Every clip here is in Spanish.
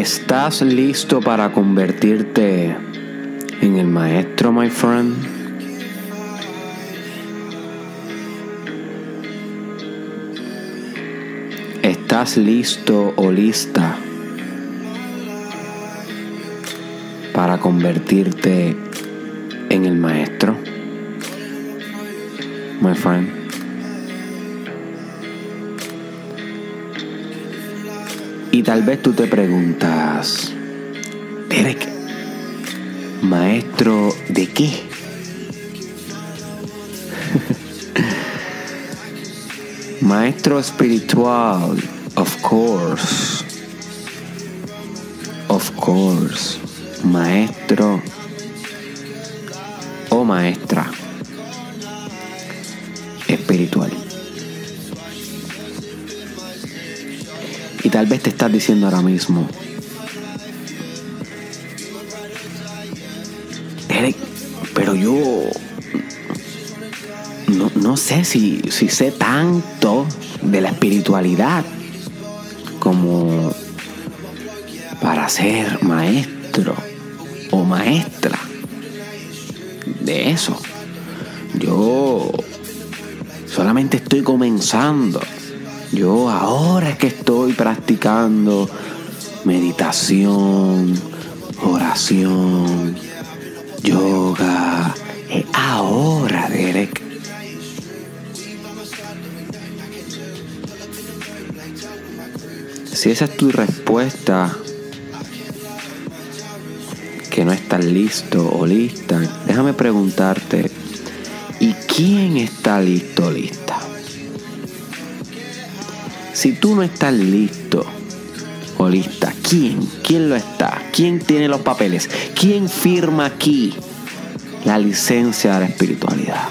¿Estás listo para convertirte en el maestro, my friend? ¿Estás listo o lista para convertirte en el maestro? My friend. Y tal vez tú te preguntas, Derek, maestro de qué? maestro espiritual, of course. Of course. Maestro o maestra Tal vez te estás diciendo ahora mismo, Eric, pero yo no, no sé si, si sé tanto de la espiritualidad como para ser maestro o maestra de eso. Yo solamente estoy comenzando. Yo ahora que estoy practicando meditación, oración, yoga. Es ahora, Derek. Si esa es tu respuesta, que no estás listo o lista, déjame preguntarte, ¿y quién está listo o lista? Si tú no estás listo o lista, ¿quién? ¿Quién lo está? ¿Quién tiene los papeles? ¿Quién firma aquí la licencia de la espiritualidad?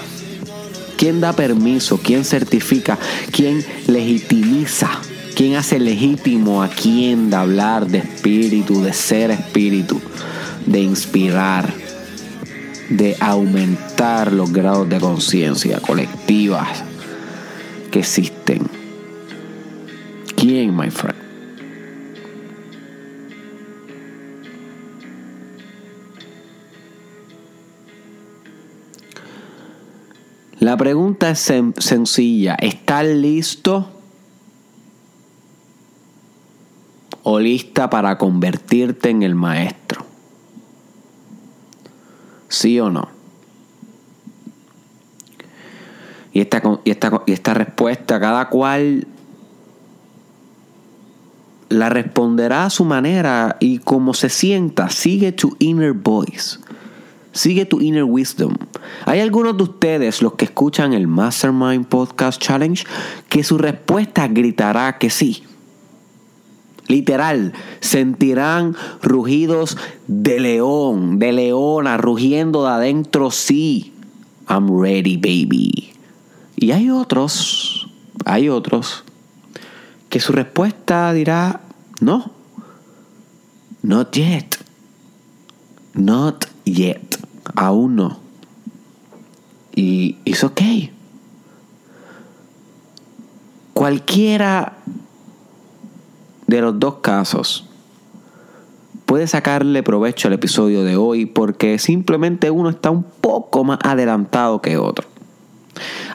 ¿Quién da permiso? ¿Quién certifica? ¿Quién legitimiza? ¿Quién hace legítimo a quién de hablar de espíritu, de ser espíritu, de inspirar, de aumentar los grados de conciencia colectivas que existen? ¿Quién, my friend? La pregunta es sencilla. ¿Estás listo o lista para convertirte en el maestro? ¿Sí o no? Y esta, y esta, y esta respuesta, cada cual la responderá a su manera y como se sienta. Sigue tu inner voice. Sigue tu inner wisdom. Hay algunos de ustedes, los que escuchan el Mastermind Podcast Challenge, que su respuesta gritará que sí. Literal, sentirán rugidos de león, de leona, rugiendo de adentro, sí. I'm ready, baby. Y hay otros, hay otros, que su respuesta dirá, no, not yet, not yet, aún no. Y es ok. Cualquiera de los dos casos puede sacarle provecho al episodio de hoy porque simplemente uno está un poco más adelantado que otro.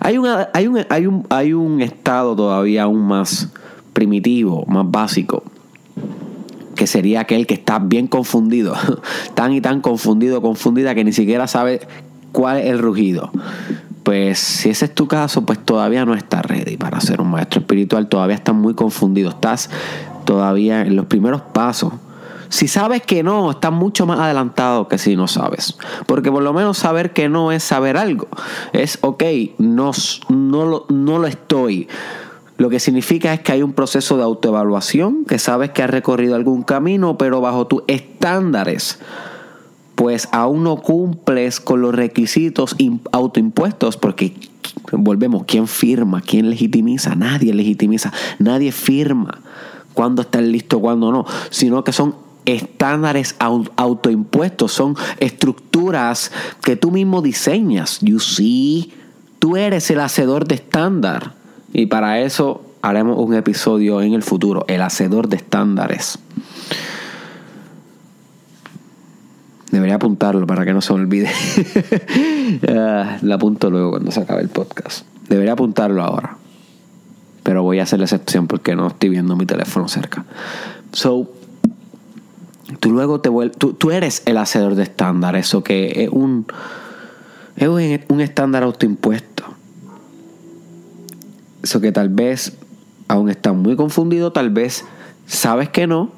Hay, hay, un, hay, un, hay un estado todavía aún más primitivo, más básico, que sería aquel que está bien confundido, tan y tan confundido, confundida que ni siquiera sabe cuál es el rugido. Pues si ese es tu caso, pues todavía no estás ready para ser un maestro espiritual, todavía estás muy confundido, estás todavía en los primeros pasos. Si sabes que no, estás mucho más adelantado que si no sabes. Porque por lo menos saber que no es saber algo. Es, ok, no, no, no lo estoy lo que significa es que hay un proceso de autoevaluación, que sabes que has recorrido algún camino, pero bajo tus estándares, pues aún no cumples con los requisitos autoimpuestos, porque volvemos, ¿quién firma? ¿Quién legitimiza? Nadie legitimiza, nadie firma cuándo estás listo, cuándo no, sino que son estándares autoimpuestos, son estructuras que tú mismo diseñas. You see, tú eres el hacedor de estándar. Y para eso haremos un episodio en el futuro, el hacedor de estándares. Debería apuntarlo para que no se olvide. Ah, la apunto luego cuando se acabe el podcast. Debería apuntarlo ahora. Pero voy a hacer la excepción porque no estoy viendo mi teléfono cerca. So, tú luego te vuelves. Tú, eres el hacedor de estándar. Eso que es un. Es un estándar autoimpuesto. Eso que tal vez aún estás muy confundido, tal vez sabes que no.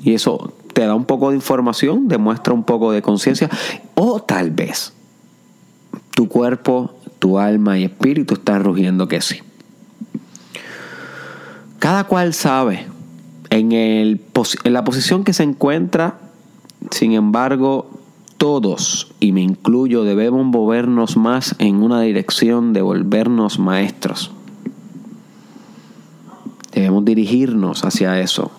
Y eso te da un poco de información, demuestra un poco de conciencia. O tal vez tu cuerpo, tu alma y espíritu están rugiendo que sí. Cada cual sabe en, el, en la posición que se encuentra, sin embargo, todos, y me incluyo, debemos movernos más en una dirección de volvernos maestros. Debemos dirigirnos hacia eso.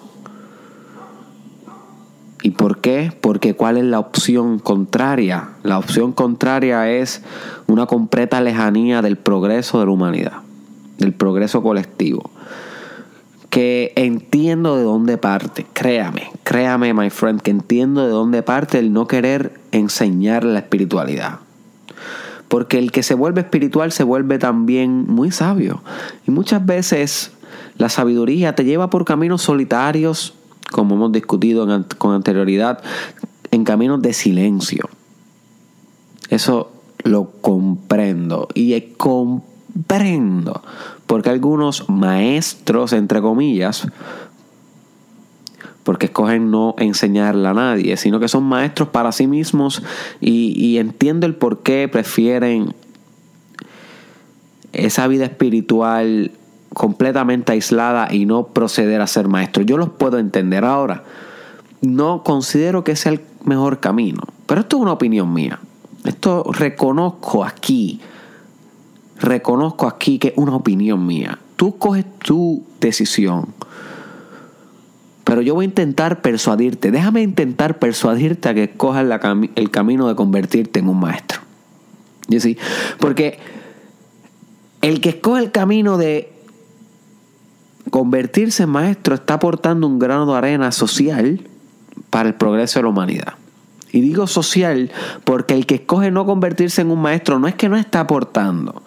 ¿Y por qué? Porque ¿cuál es la opción contraria? La opción contraria es una completa lejanía del progreso de la humanidad, del progreso colectivo. Que entiendo de dónde parte, créame, créame, my friend, que entiendo de dónde parte el no querer enseñar la espiritualidad. Porque el que se vuelve espiritual se vuelve también muy sabio. Y muchas veces la sabiduría te lleva por caminos solitarios, como hemos discutido con anterioridad, en caminos de silencio. Eso lo comprendo y comprendo porque algunos maestros, entre comillas, porque escogen no enseñarle a nadie, sino que son maestros para sí mismos y, y entiendo el por qué prefieren esa vida espiritual completamente aislada y no proceder a ser maestro. Yo los puedo entender ahora. No considero que sea el mejor camino, pero esto es una opinión mía. Esto reconozco aquí, reconozco aquí que es una opinión mía. Tú coges tu decisión, pero yo voy a intentar persuadirte. Déjame intentar persuadirte a que escojas el camino de convertirte en un maestro. ¿Y sí? Porque el que escoge el camino de Convertirse en maestro está aportando un grano de arena social para el progreso de la humanidad. Y digo social porque el que escoge no convertirse en un maestro no es que no está aportando,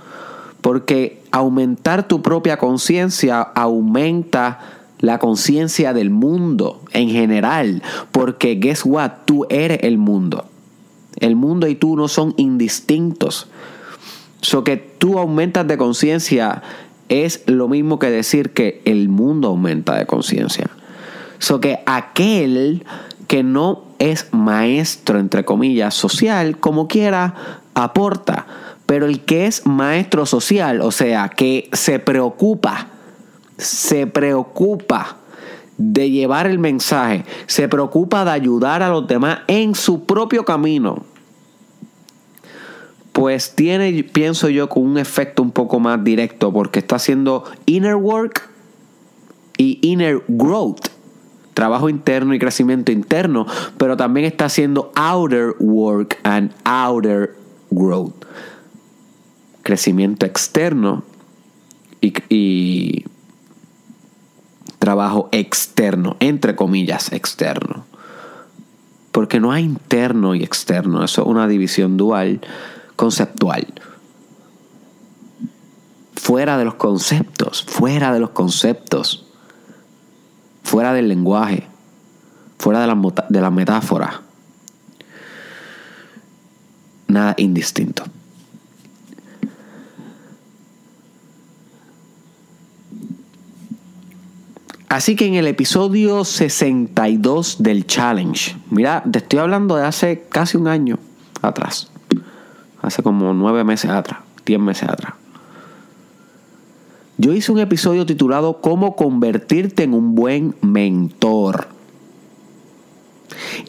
porque aumentar tu propia conciencia aumenta la conciencia del mundo en general, porque guess what, tú eres el mundo. El mundo y tú no son indistintos. So que tú aumentas de conciencia es lo mismo que decir que el mundo aumenta de conciencia. So que aquel que no es maestro, entre comillas, social, como quiera, aporta. Pero el que es maestro social, o sea, que se preocupa, se preocupa de llevar el mensaje, se preocupa de ayudar a los demás en su propio camino, pues tiene, pienso yo, con un efecto un poco más directo porque está haciendo inner work y inner growth, trabajo interno y crecimiento interno, pero también está haciendo outer work and outer growth, crecimiento externo y, y trabajo externo, entre comillas, externo. Porque no hay interno y externo, eso es una división dual conceptual. Fuera de los conceptos, fuera de los conceptos, fuera del lenguaje, fuera de la, de la metáfora. Nada indistinto. Así que en el episodio 62 del challenge, mira, te estoy hablando de hace casi un año atrás hace como nueve meses atrás, diez meses atrás. Yo hice un episodio titulado Cómo convertirte en un buen mentor.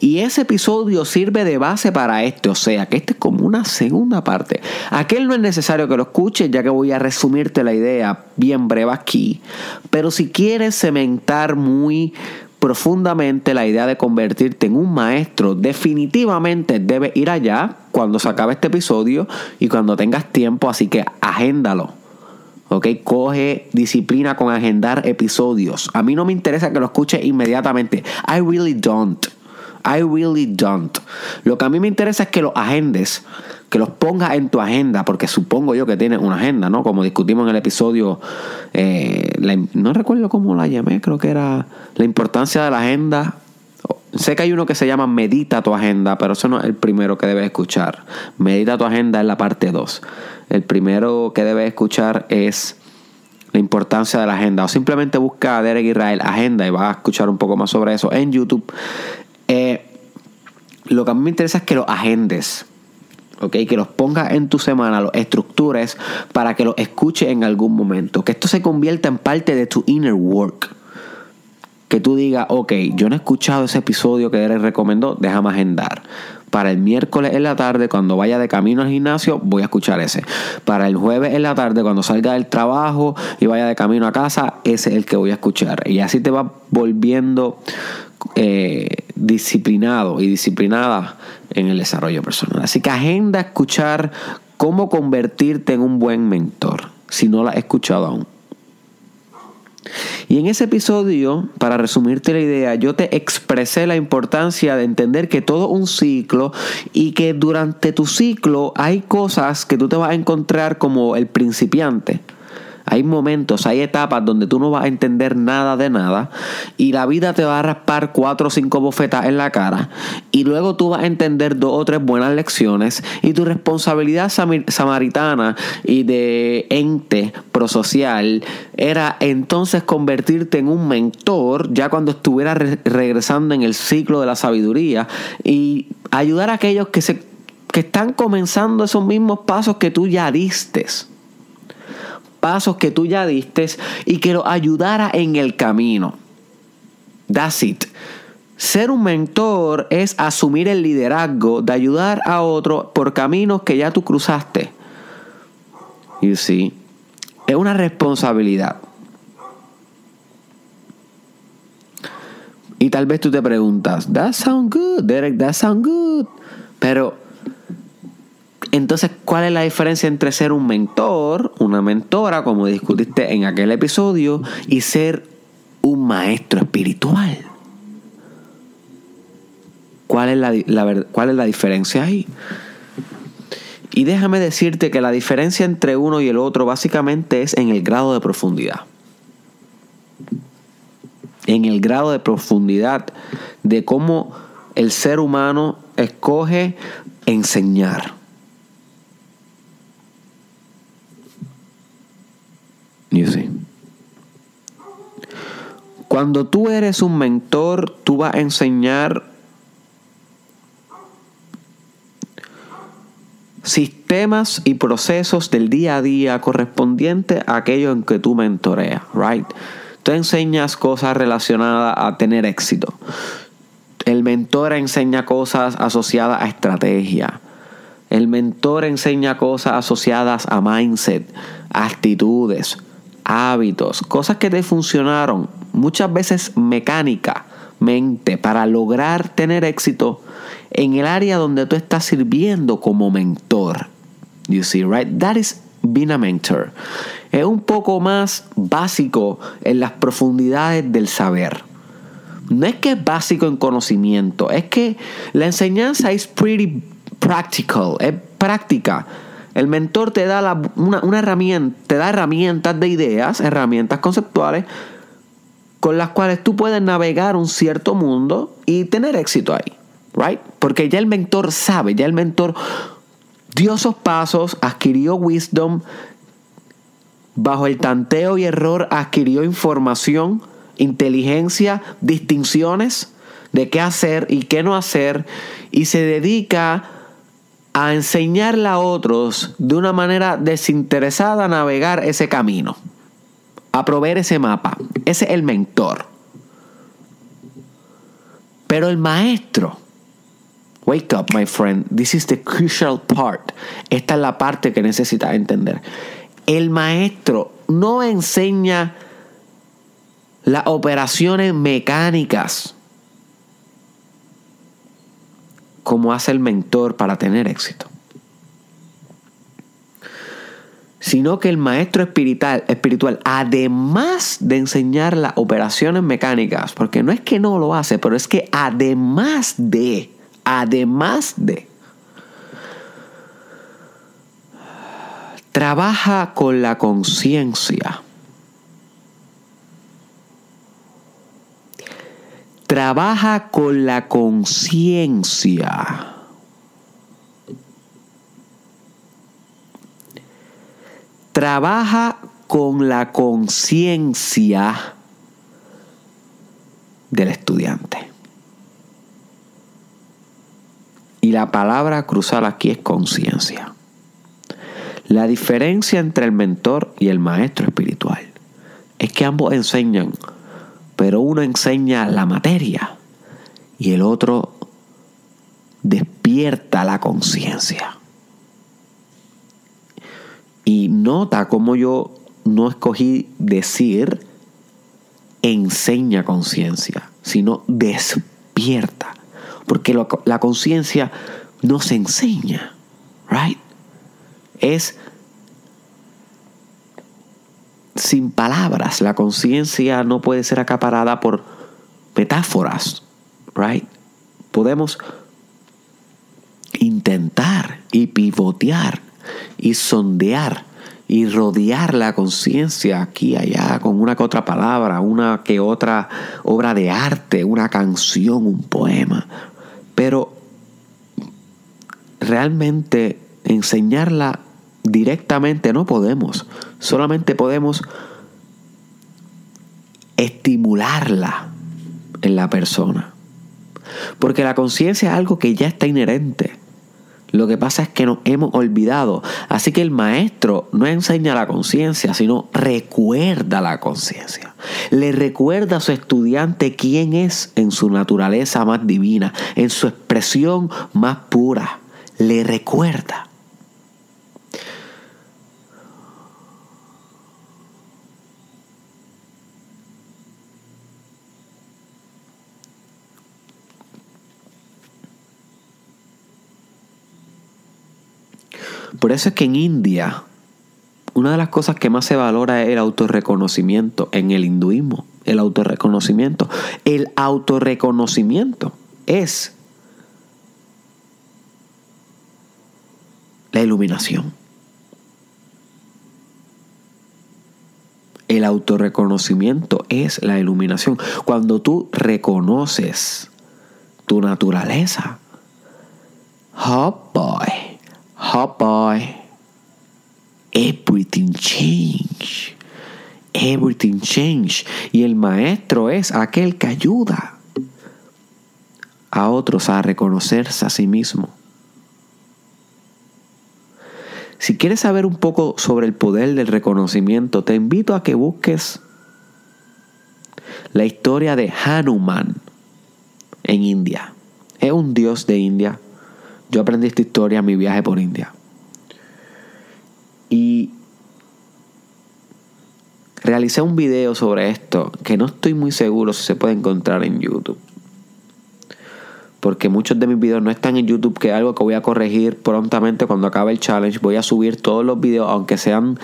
Y ese episodio sirve de base para este, o sea, que este es como una segunda parte. Aquel no es necesario que lo escuches, ya que voy a resumirte la idea bien breve aquí. Pero si quieres cementar muy profundamente la idea de convertirte en un maestro, definitivamente debes ir allá cuando se acabe este episodio y cuando tengas tiempo, así que agéndalo. ¿Ok? Coge disciplina con agendar episodios. A mí no me interesa que lo escuches inmediatamente. I really don't. I really don't. Lo que a mí me interesa es que los agendes, que los pongas en tu agenda, porque supongo yo que tienes una agenda, ¿no? Como discutimos en el episodio, eh, no recuerdo cómo la llamé, creo que era la importancia de la agenda. Sé que hay uno que se llama Medita tu agenda, pero eso no es el primero que debes escuchar. Medita tu agenda es la parte 2. El primero que debes escuchar es la importancia de la agenda. O simplemente busca a Derek Israel Agenda y vas a escuchar un poco más sobre eso en YouTube. Eh, lo que a mí me interesa es que los agendes. Okay, que los pongas en tu semana, los estructures para que los escuches en algún momento. Que esto se convierta en parte de tu inner work. Que tú digas, ok, yo no he escuchado ese episodio que Derek recomendó, déjame agendar. Para el miércoles en la tarde, cuando vaya de camino al gimnasio, voy a escuchar ese. Para el jueves en la tarde, cuando salga del trabajo y vaya de camino a casa, ese es el que voy a escuchar. Y así te vas volviendo eh, disciplinado y disciplinada en el desarrollo personal. Así que agenda escuchar cómo convertirte en un buen mentor, si no la has escuchado aún. Y en ese episodio, para resumirte la idea, yo te expresé la importancia de entender que todo un ciclo y que durante tu ciclo hay cosas que tú te vas a encontrar como el principiante hay momentos, hay etapas donde tú no vas a entender nada de nada y la vida te va a raspar cuatro o cinco bofetas en la cara y luego tú vas a entender dos o tres buenas lecciones y tu responsabilidad samaritana y de ente prosocial era entonces convertirte en un mentor ya cuando estuvieras regresando en el ciclo de la sabiduría y ayudar a aquellos que se que están comenzando esos mismos pasos que tú ya diste pasos que tú ya diste y que lo ayudara en el camino. That's it. Ser un mentor es asumir el liderazgo de ayudar a otro por caminos que ya tú cruzaste. You see, es una responsabilidad. Y tal vez tú te preguntas, that sounds good, Derek, that sounds good. Pero entonces, ¿cuál es la diferencia entre ser un mentor, una mentora, como discutiste en aquel episodio, y ser un maestro espiritual? ¿Cuál es la, cuál es la diferencia ahí? Y déjame decirte que la diferencia entre uno y el otro básicamente es en el grado de profundidad. En el grado de profundidad de cómo el ser humano escoge enseñar. Cuando tú eres un mentor, tú vas a enseñar sistemas y procesos del día a día correspondientes a aquello en que tú mentoreas, right? Tú enseñas cosas relacionadas a tener éxito. El mentor enseña cosas asociadas a estrategia. El mentor enseña cosas asociadas a mindset, actitudes, hábitos, cosas que te funcionaron, muchas veces mecánicamente, para lograr tener éxito en el área donde tú estás sirviendo como mentor. You see, right? That is being a mentor. Es un poco más básico en las profundidades del saber. No es que es básico en conocimiento, es que la enseñanza es pretty practical, es práctica el mentor te da una, herramienta, te da herramientas de ideas, herramientas conceptuales con las cuales tú puedes navegar un cierto mundo y tener éxito ahí, right? Porque ya el mentor sabe, ya el mentor dio esos pasos, adquirió wisdom, bajo el tanteo y error adquirió información, inteligencia, distinciones de qué hacer y qué no hacer y se dedica a enseñarle a otros de una manera desinteresada a navegar ese camino, a proveer ese mapa. Ese es el mentor. Pero el maestro, wake up my friend, this is the crucial part. Esta es la parte que necesitas entender. El maestro no enseña las operaciones mecánicas como hace el mentor para tener éxito. sino que el maestro espiritual, espiritual, además de enseñar las operaciones mecánicas, porque no es que no lo hace, pero es que además de, además de, trabaja con la conciencia. Trabaja con la conciencia. trabaja con la conciencia del estudiante. Y la palabra cruzar aquí es conciencia. La diferencia entre el mentor y el maestro espiritual es que ambos enseñan, pero uno enseña la materia y el otro despierta la conciencia. Y nota cómo yo no escogí decir enseña conciencia, sino despierta. Porque la conciencia no se enseña, right? Es sin palabras. La conciencia no puede ser acaparada por metáforas, right? Podemos intentar y pivotear y sondear y rodear la conciencia aquí y allá con una que otra palabra, una que otra obra de arte, una canción, un poema. Pero realmente enseñarla directamente no podemos. Solamente podemos estimularla en la persona. Porque la conciencia es algo que ya está inherente. Lo que pasa es que nos hemos olvidado. Así que el maestro no enseña la conciencia, sino recuerda la conciencia. Le recuerda a su estudiante quién es en su naturaleza más divina, en su expresión más pura. Le recuerda. Por eso es que en India, una de las cosas que más se valora es el autorreconocimiento en el hinduismo. El autorreconocimiento. El autorreconocimiento es la iluminación. El autorreconocimiento es la iluminación. Cuando tú reconoces tu naturaleza, oh boy, hot boy. Everything change. Everything change. Y el maestro es aquel que ayuda a otros a reconocerse a sí mismo. Si quieres saber un poco sobre el poder del reconocimiento, te invito a que busques la historia de Hanuman en India. Es un dios de India yo aprendí esta historia en mi viaje por India. Y realicé un video sobre esto que no estoy muy seguro si se puede encontrar en YouTube. Porque muchos de mis videos no están en YouTube, que es algo que voy a corregir prontamente cuando acabe el challenge. Voy a subir todos los videos, aunque sean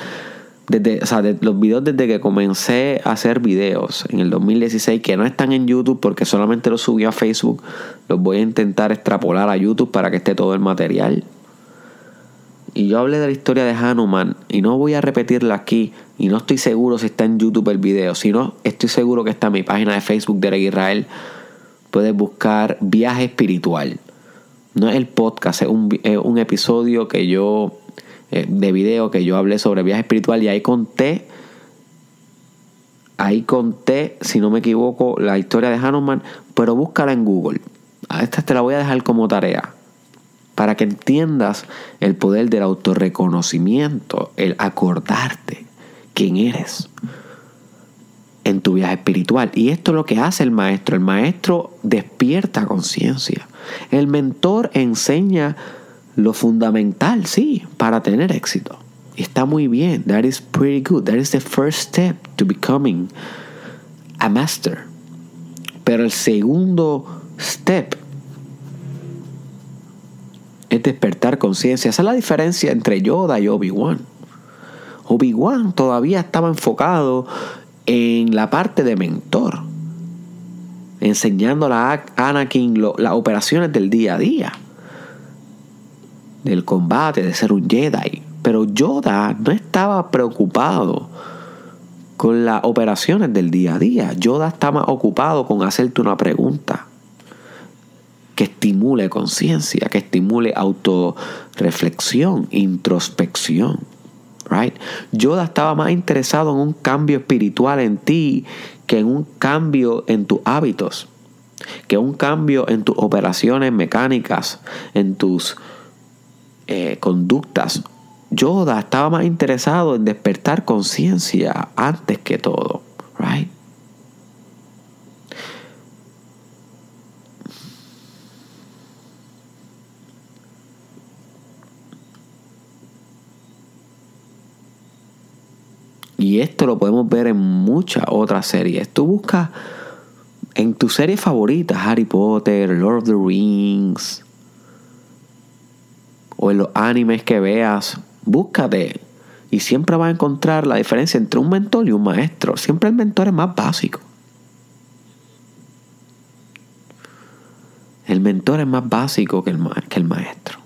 desde, o sea, los videos desde que comencé a hacer videos en el 2016 que no están en YouTube porque solamente los subí a Facebook, los voy a intentar extrapolar a YouTube para que esté todo el material. Y yo hablé de la historia de Hanuman y no voy a repetirla aquí y no estoy seguro si está en YouTube el video, si no estoy seguro que está en mi página de Facebook de Israel. Puedes buscar Viaje Espiritual. No es el podcast, es un, es un episodio que yo de video que yo hablé sobre viaje espiritual y ahí conté, ahí conté, si no me equivoco, la historia de Hanuman, pero búscala en Google. A esta te la voy a dejar como tarea para que entiendas el poder del autorreconocimiento, el acordarte quién eres en tu viaje espiritual. Y esto es lo que hace el maestro. El maestro despierta conciencia. El mentor enseña lo fundamental, sí, para tener éxito. Está muy bien. That is pretty good. That is the first step to becoming a master. Pero el segundo step es despertar conciencia. Esa es la diferencia entre Yoda y Obi-Wan. Obi-Wan todavía estaba enfocado en la parte de mentor, enseñando a Anakin las operaciones del día a día, del combate, de ser un Jedi. Pero Yoda no estaba preocupado con las operaciones del día a día. Yoda estaba ocupado con hacerte una pregunta que estimule conciencia, que estimule autorreflexión, introspección. Right? Yoda estaba más interesado en un cambio espiritual en ti que en un cambio en tus hábitos, que un cambio en tus operaciones mecánicas, en tus eh, conductas. Yoda estaba más interesado en despertar conciencia antes que todo. Right? Y esto lo podemos ver en muchas otras series. Tú buscas en tu serie favorita, Harry Potter, Lord of the Rings, o en los animes que veas, búscate. Y siempre vas a encontrar la diferencia entre un mentor y un maestro. Siempre el mentor es más básico. El mentor es más básico que el, que el maestro.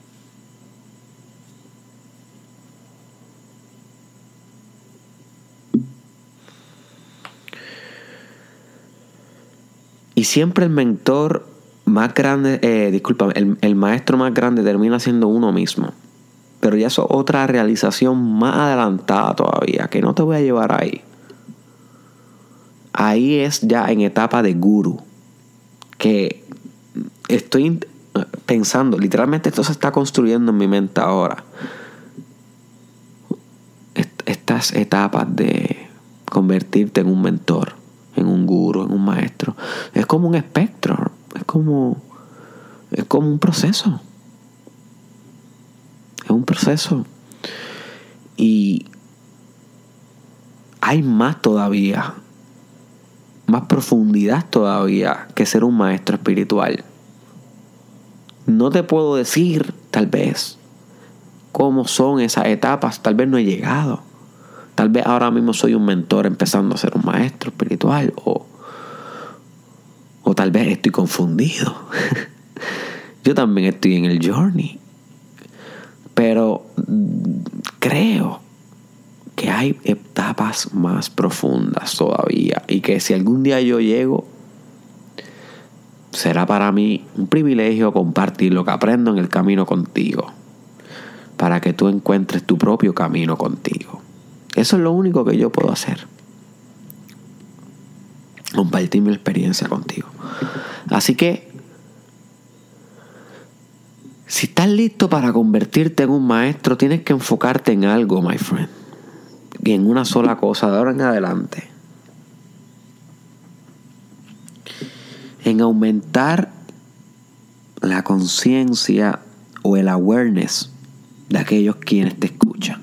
Y siempre el mentor más grande, eh, disculpa, el, maestro más grande termina siendo uno mismo. Pero ya es otra realización más adelantada todavía, que no te voy a llevar ahí. Ahí es ya en etapa de guru. Que estoy pensando, literalmente esto se está construyendo en mi mente ahora. Estas etapas de convertirte en un mentor en un guru, en un maestro. Es como un espectro, es como, es como un proceso. Es un proceso. Y hay más todavía, más profundidad todavía que ser un maestro espiritual. No te puedo decir, tal vez, cómo son esas etapas, tal vez no he llegado. Tal vez ahora mismo soy un mentor empezando a ser un maestro espiritual o, o tal vez estoy confundido. Yo también estoy en el journey. Pero creo que hay etapas más profundas todavía y que si algún día yo llego, será para mí un privilegio compartir lo que aprendo en el camino contigo, para que tú encuentres tu propio camino contigo. Eso es lo único que yo puedo hacer. Compartir mi experiencia contigo. Así que, si estás listo para convertirte en un maestro, tienes que enfocarte en algo, my friend. Y en una sola cosa, de ahora en adelante. En aumentar la conciencia o el awareness de aquellos quienes te escuchan.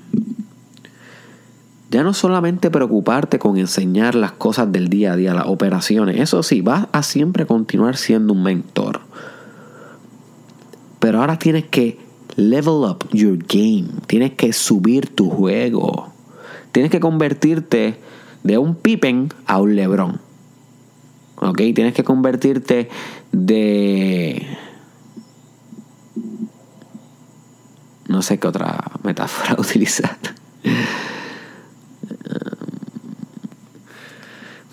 Ya no solamente preocuparte con enseñar las cosas del día a día, las operaciones, eso sí, vas a siempre continuar siendo un mentor. Pero ahora tienes que level up your game, tienes que subir tu juego, tienes que convertirte de un Pippen a un Lebron. ¿Ok? Tienes que convertirte de... No sé qué otra metáfora utilizar.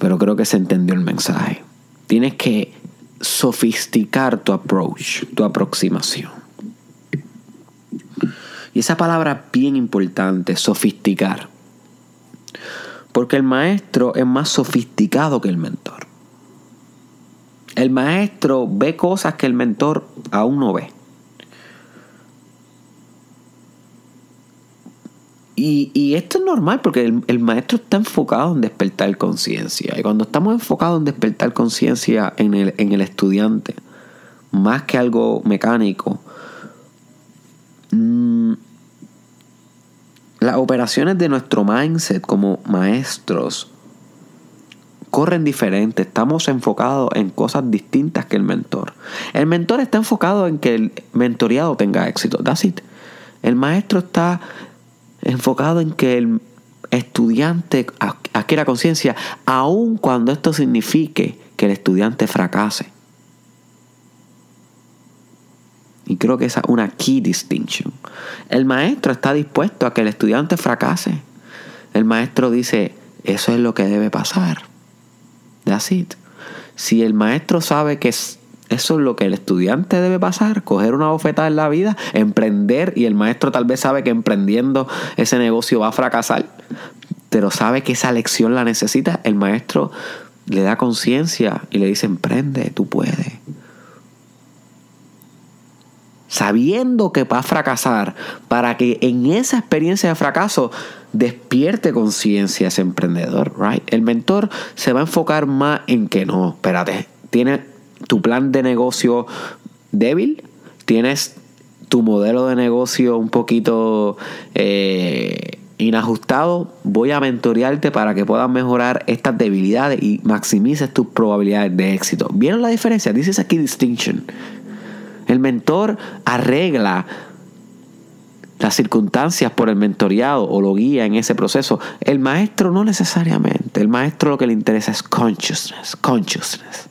Pero creo que se entendió el mensaje. Tienes que sofisticar tu approach, tu aproximación. Y esa palabra bien importante, sofisticar. Porque el maestro es más sofisticado que el mentor. El maestro ve cosas que el mentor aún no ve. Y, esto es normal porque el, maestro está enfocado en despertar conciencia. Y cuando estamos enfocados en despertar conciencia en el, estudiante, más que algo mecánico, mm, las operaciones de nuestro mindset como maestros corren diferente. Estamos enfocados en cosas distintas que el mentor. El mentor está enfocado en que el mentoreado tenga éxito. That's it. El maestro está enfocado en que el, estudiante adquiera conciencia, aun cuando esto signifique que el estudiante fracase. Y creo que esa es una key distinction. El maestro está dispuesto a que el estudiante fracase. El maestro dice, eso es lo que debe pasar. That's it. Si el maestro sabe que eso es lo que el estudiante debe pasar, coger una bofetada en la vida, emprender, y el maestro tal vez sabe que emprendiendo ese negocio va a fracasar, pero sabe que esa lección la necesita, el maestro le da conciencia y le dice, emprende, tú puedes sabiendo que va a fracasar, para que en esa experiencia de fracaso despierte conciencia ese emprendedor, right? El mentor se va a enfocar más en que no, espérate, tienes tu plan de negocio débil, tienes tu modelo de negocio un poquito eh, inajustado, voy a mentorearte para que puedas mejorar estas debilidades y maximices tus probabilidades de éxito. ¿Vieron la diferencia? Dices aquí distinction. El mentor arregla las circunstancias por el mentoreado o lo guía en ese proceso. El maestro no necesariamente. El maestro lo que le interesa es consciousness, consciousness,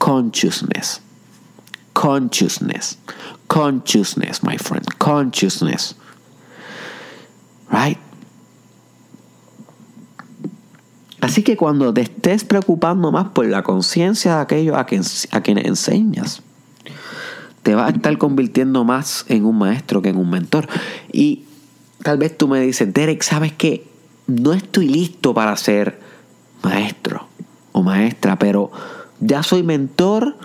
consciousness, consciousness, consciousness, my friend, consciousness. Right? Así que cuando te estés preocupando más por la conciencia de aquellos a, a quienes enseñas, te vas a estar convirtiendo más en un maestro que en un mentor. Y tal vez tú me dices, Derek, ¿sabes qué? No estoy listo para ser maestro o maestra, pero ya soy mentor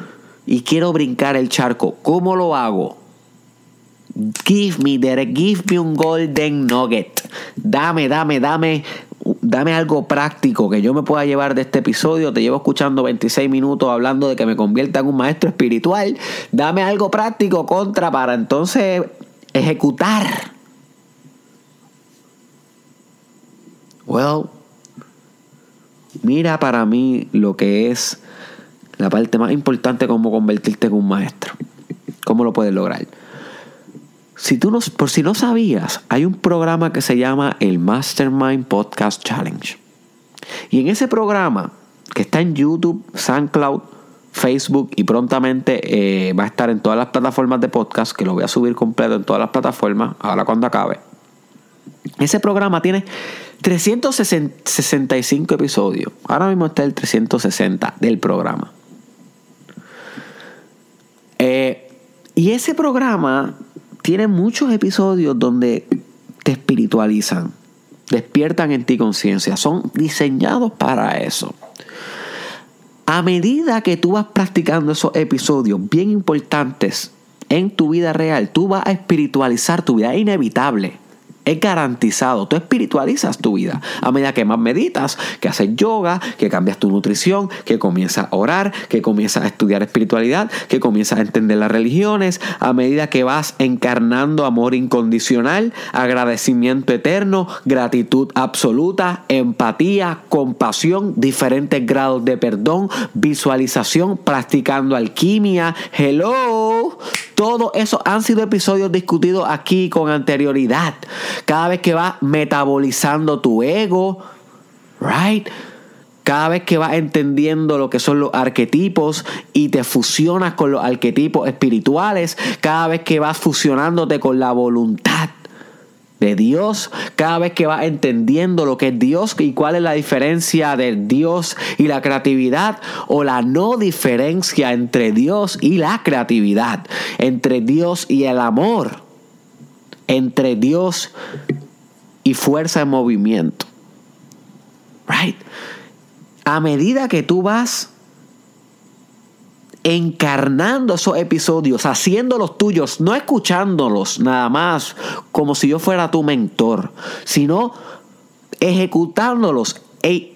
y quiero brincar el charco. ¿Cómo lo hago? Give me, Derek, give me un golden nugget. Dame, dame, dame dame algo práctico que yo me pueda llevar de este episodio. Te llevo escuchando 26 minutos hablando de que me convierta en un maestro espiritual. Dame algo práctico contra para entonces ejecutar. Well, mira para mí lo que es la parte más importante como convertirte en un maestro. ¿Cómo lo puedes lograr? Si tú no, por si no sabías, hay un programa que se llama el Mastermind Podcast Challenge. Y en ese programa, que está en YouTube, SoundCloud, Facebook y prontamente eh, va a estar en todas las plataformas de podcast, que lo voy a subir completo en todas las plataformas, ahora cuando acabe. Ese programa tiene 365 episodios. Ahora mismo está el 360 del programa. Eh, y ese programa tiene muchos episodios donde te espiritualizan, despiertan en ti conciencia, son diseñados para eso. A medida que tú vas practicando esos episodios bien importantes en tu vida real, tú vas a espiritualizar tu vida, es inevitable. Es garantizado. Tú espiritualizas tu vida. A medida que más meditas, que haces yoga, que cambias tu nutrición, que comienzas a orar, que comienzas a estudiar espiritualidad, que comienzas a entender las religiones, a medida que vas encarnando amor incondicional, agradecimiento eterno, gratitud absoluta, empatía, compasión, diferentes grados de perdón, visualización, practicando alquimia. Hello. Todos esos han sido episodios discutidos aquí con anterioridad. Cada vez que vas metabolizando tu ego, right? Cada vez que vas entendiendo lo que son los arquetipos y te fusionas con los arquetipos espirituales, cada vez que vas fusionándote con la voluntad de Dios, cada vez que vas entendiendo lo que es Dios y cuál es la diferencia de Dios y la creatividad o la no diferencia entre Dios y la creatividad, entre Dios y el amor, entre Dios y fuerza en movimiento. Right? A medida que tú vas encarnando esos episodios, haciéndolos tuyos, no escuchándolos nada más como si yo fuera tu mentor, sino ejecutándolos e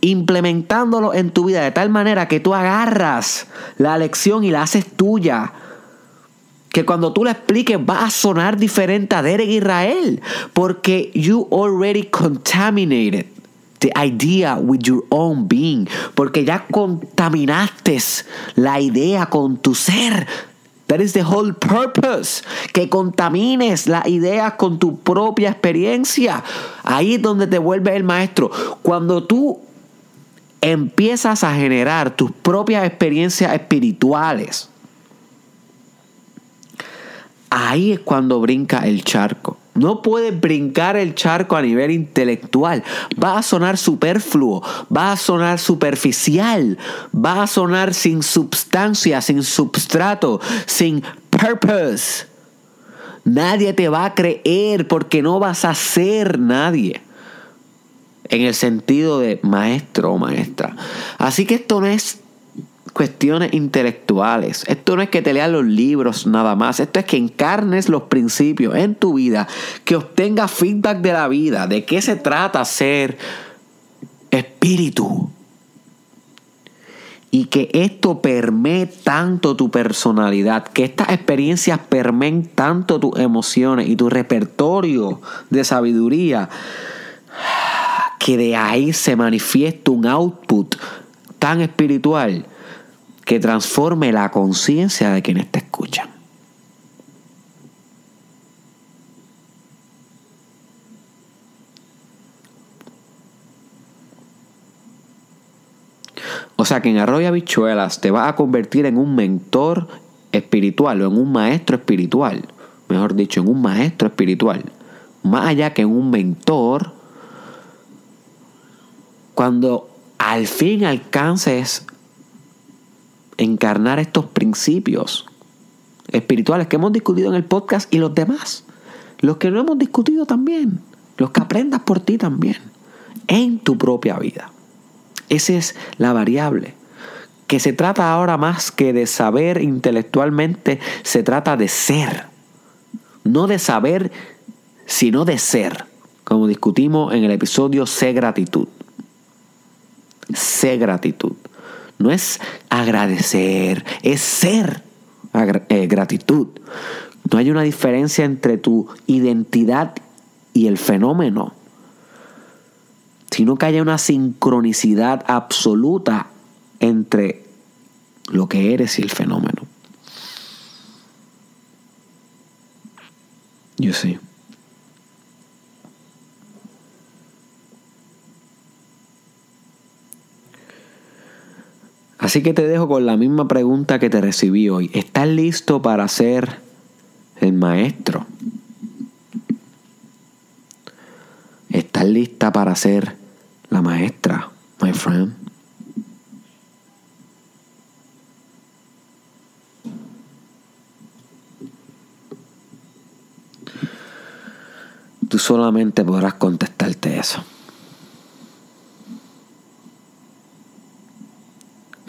implementándolos en tu vida de tal manera que tú agarras la lección y la haces tuya. Que cuando tú la expliques va a sonar diferente a Derek Israel. Porque you already contaminated the idea with your own being, porque ya contaminaste la idea con tu ser That is the whole purpose. Que contamines las ideas con tu propia experiencia. Ahí es donde te vuelve el maestro. Cuando tú empiezas a generar tus propias experiencias espirituales, ahí es cuando brinca el charco. No puedes brincar el charco a nivel intelectual. Va a sonar superfluo, va a sonar superficial, va a sonar sin substancia, sin substrato, sin purpose. Nadie te va a creer porque no vas a ser nadie. En el sentido de maestro o maestra. Así que esto no es cuestiones intelectuales. Esto no es que te leas los libros nada más. Esto es que encarnes los principios en tu vida, que obtengas feedback de la vida, de qué se trata ser espíritu. Y que esto permee tanto tu personalidad, que estas experiencias permeen tanto tus emociones y tu repertorio de sabiduría, que de ahí se manifiesta un output tan espiritual que transforme la conciencia de quienes te escuchan. O sea que en Arroyo Habichuelas te vas a convertir en un mentor espiritual o en un maestro espiritual. Mejor dicho, en un maestro espiritual. Más allá que en un mentor. Cuando al fin alcances encarnar estos principios espirituales que hemos discutido en el podcast y los demás. Los que no hemos discutido también. Los que aprendas por ti también. En tu propia vida. Esa es la variable. Que se trata ahora más que de saber intelectualmente, se trata de ser. No de saber, sino de ser. Como discutimos en el episodio Sé gratitud. Sé gratitud. No es agradecer, es ser eh, gratitud. No hay una diferencia entre tu identidad y el fenómeno, sino que haya una sincronicidad absoluta entre lo que eres y el fenómeno. Yo sí. Así que te dejo con la misma pregunta que te recibí hoy. ¿Estás listo para ser el maestro? ¿Estás lista para ser la maestra, my friend? Tú solamente podrás contestarte eso.